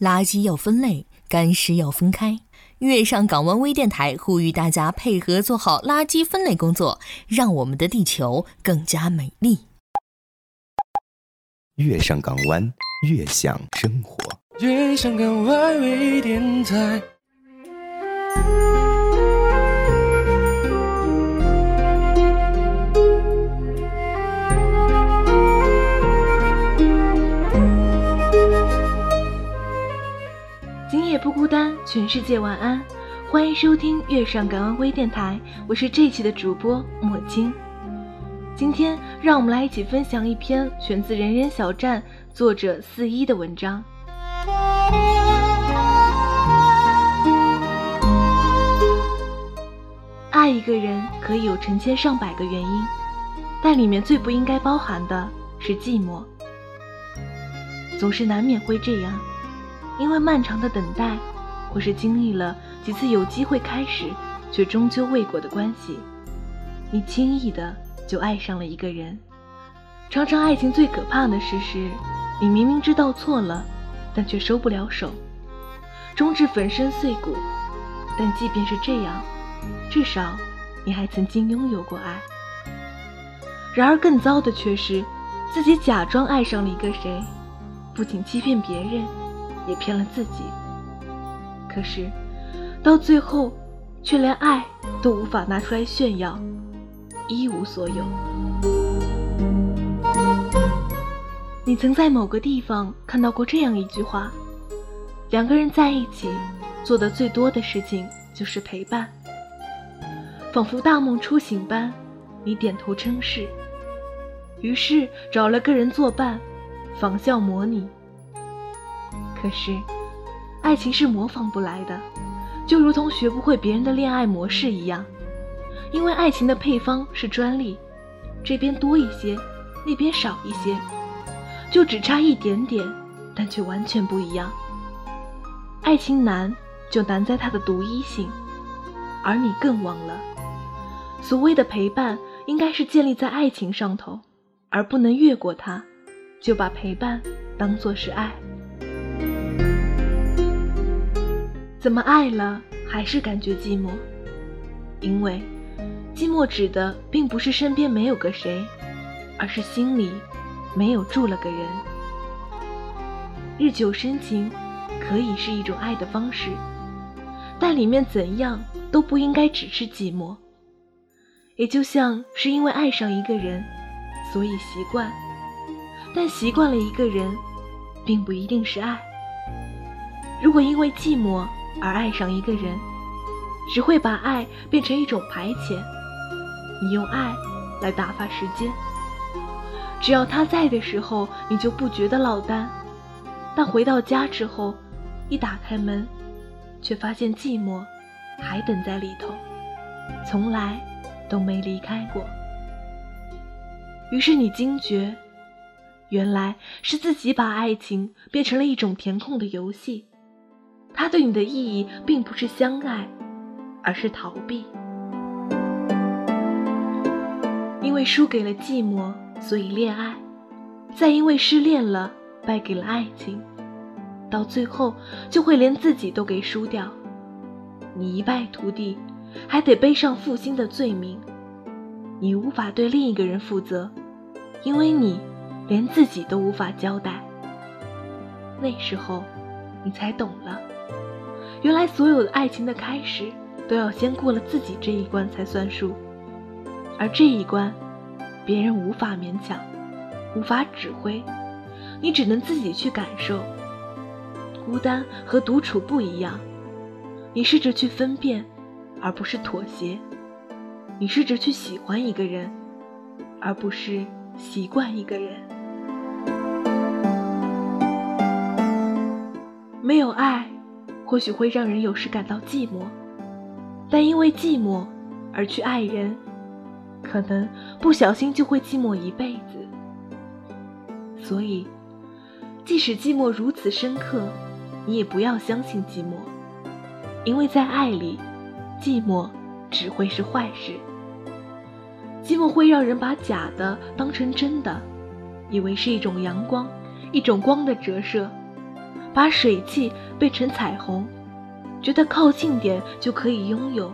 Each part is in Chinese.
垃圾要分类，干湿要分开。月上港湾微电台呼吁大家配合做好垃圾分类工作，让我们的地球更加美丽。月上港湾，越享生活。月上港湾微电台。全世界晚安。欢迎收听月上港湾微电台，我是这期的主播莫青。今天，让我们来一起分享一篇选自人人小站作者四一的文章。爱一个人可以有成千上百个原因，但里面最不应该包含的是寂寞。总是难免会这样。因为漫长的等待，或是经历了几次有机会开始却终究未果的关系，你轻易的就爱上了一个人。常常爱情最可怕的事是，你明明知道错了，但却收不了手，终至粉身碎骨。但即便是这样，至少你还曾经拥有过爱。然而更糟的却是，自己假装爱上了一个谁，不仅欺骗别人。也骗了自己，可是到最后，却连爱都无法拿出来炫耀，一无所有。你曾在某个地方看到过这样一句话：两个人在一起做的最多的事情就是陪伴，仿佛大梦初醒般，你点头称是，于是找了个人作伴，仿效模拟。可是，爱情是模仿不来的，就如同学不会别人的恋爱模式一样。因为爱情的配方是专利，这边多一些，那边少一些，就只差一点点，但却完全不一样。爱情难，就难在它的独一性，而你更忘了，所谓的陪伴，应该是建立在爱情上头，而不能越过它，就把陪伴当作是爱。怎么爱了还是感觉寂寞？因为寂寞指的并不是身边没有个谁，而是心里没有住了个人。日久生情可以是一种爱的方式，但里面怎样都不应该只是寂寞。也就像是因为爱上一个人，所以习惯，但习惯了一个人，并不一定是爱。如果因为寂寞，而爱上一个人，只会把爱变成一种排遣。你用爱来打发时间，只要他在的时候，你就不觉得落单；但回到家之后，一打开门，却发现寂寞还等在里头，从来都没离开过。于是你惊觉，原来是自己把爱情变成了一种填空的游戏。他对你的意义并不是相爱，而是逃避。因为输给了寂寞，所以恋爱；再因为失恋了，败给了爱情，到最后就会连自己都给输掉。你一败涂地，还得背上负心的罪名。你无法对另一个人负责，因为你连自己都无法交代。那时候，你才懂了。原来所有的爱情的开始，都要先过了自己这一关才算数，而这一关，别人无法勉强，无法指挥，你只能自己去感受。孤单和独处不一样，你试着去分辨，而不是妥协；你试着去喜欢一个人，而不是习惯一个人。没有爱。或许会让人有时感到寂寞，但因为寂寞而去爱人，可能不小心就会寂寞一辈子。所以，即使寂寞如此深刻，你也不要相信寂寞，因为在爱里，寂寞只会是坏事。寂寞会让人把假的当成真的，以为是一种阳光，一种光的折射。把水汽变成彩虹，觉得靠近点就可以拥有，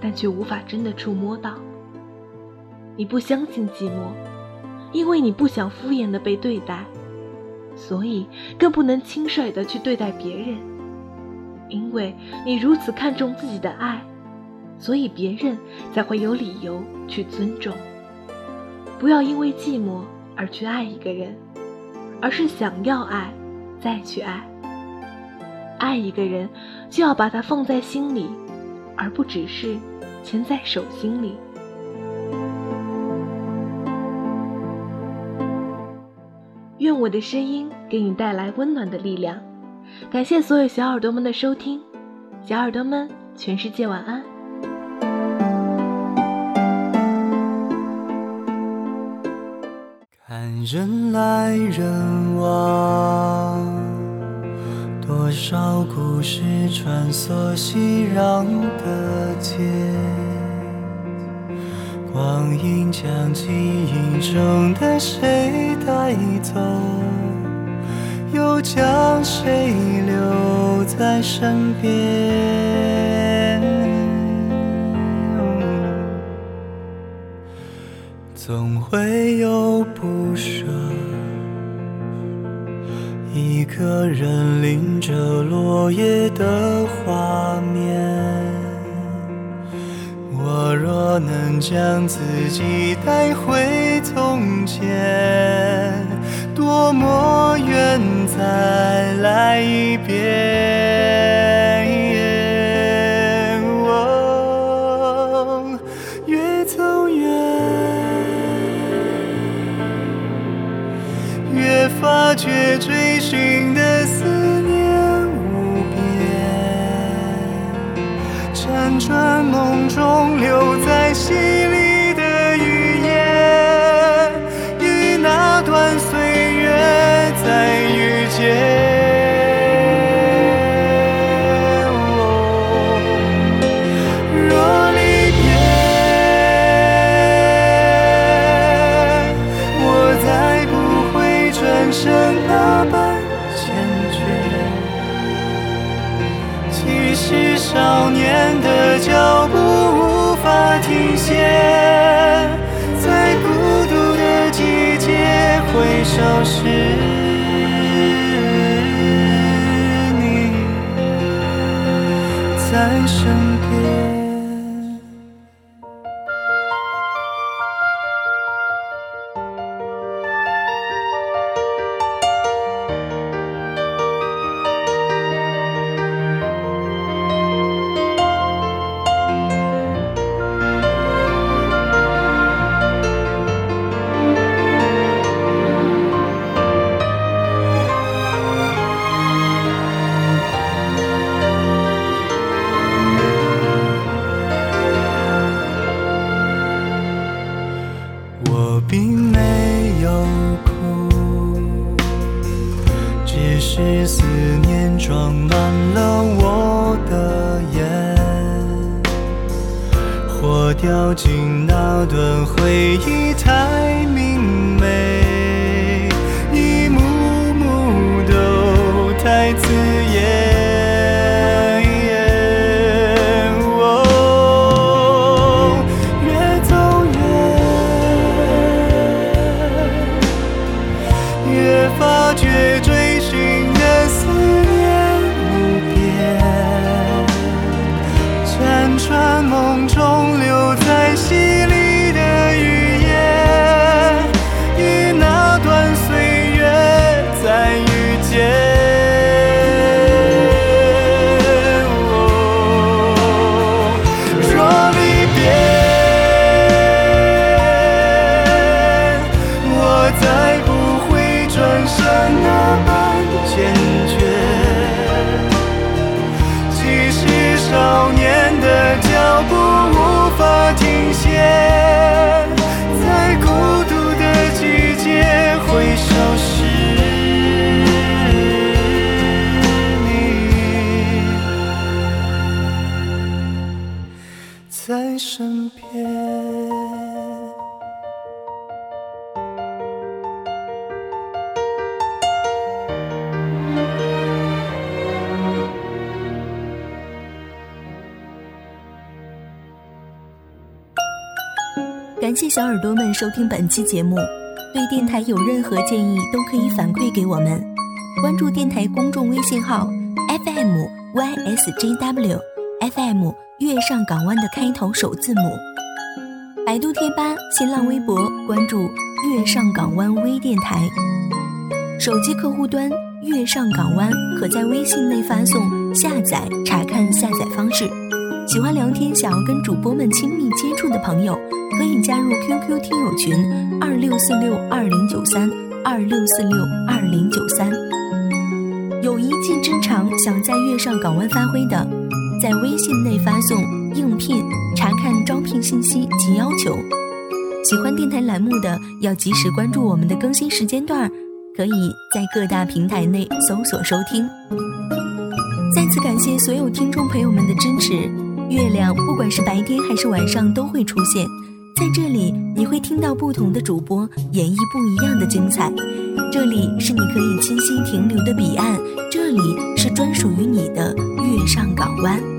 但却无法真的触摸到。你不相信寂寞，因为你不想敷衍的被对待，所以更不能轻率的去对待别人。因为你如此看重自己的爱，所以别人才会有理由去尊重。不要因为寂寞而去爱一个人，而是想要爱。再去爱，爱一个人就要把他放在心里，而不只是牵在手心里。愿我的声音给你带来温暖的力量。感谢所有小耳朵们的收听，小耳朵们，全世界晚安。人来人往。多少故事穿梭熙攘的街，光阴将记忆中的谁带走，又将谁留在身边？总会有不舍。一个人淋着落叶的画面，我若能将自己带回从前，多么愿再来一遍。梦中留在心里的语言与那段岁月再遇见。若离别我再不会转身那般坚决。既是少年的脚步无法停歇，在孤独的季节回首是你在身边。思念装满了我的眼。火掉进那段回忆太美。小耳朵们收听本期节目，对电台有任何建议都可以反馈给我们。关注电台公众微信号 FM YSJW FM 月上港湾的开头首字母。百度贴吧、新浪微博关注月上港湾微电台。手机客户端月上港湾可在微信内发送下载查看下载方式。喜欢聊天、想要跟主播们亲密接触的朋友，可以加入 QQ 听友群二六四六二零九三二六四六二零九三。有一技之长想在月上港湾发挥的，在微信内发送应聘，查看招聘信息及要求。喜欢电台栏目的，要及时关注我们的更新时间段，可以在各大平台内搜索收听。再次感谢所有听众朋友们的支持。月亮不管是白天还是晚上都会出现，在这里你会听到不同的主播演绎不一样的精彩。这里是你可以清晰停留的彼岸，这里是专属于你的月上港湾。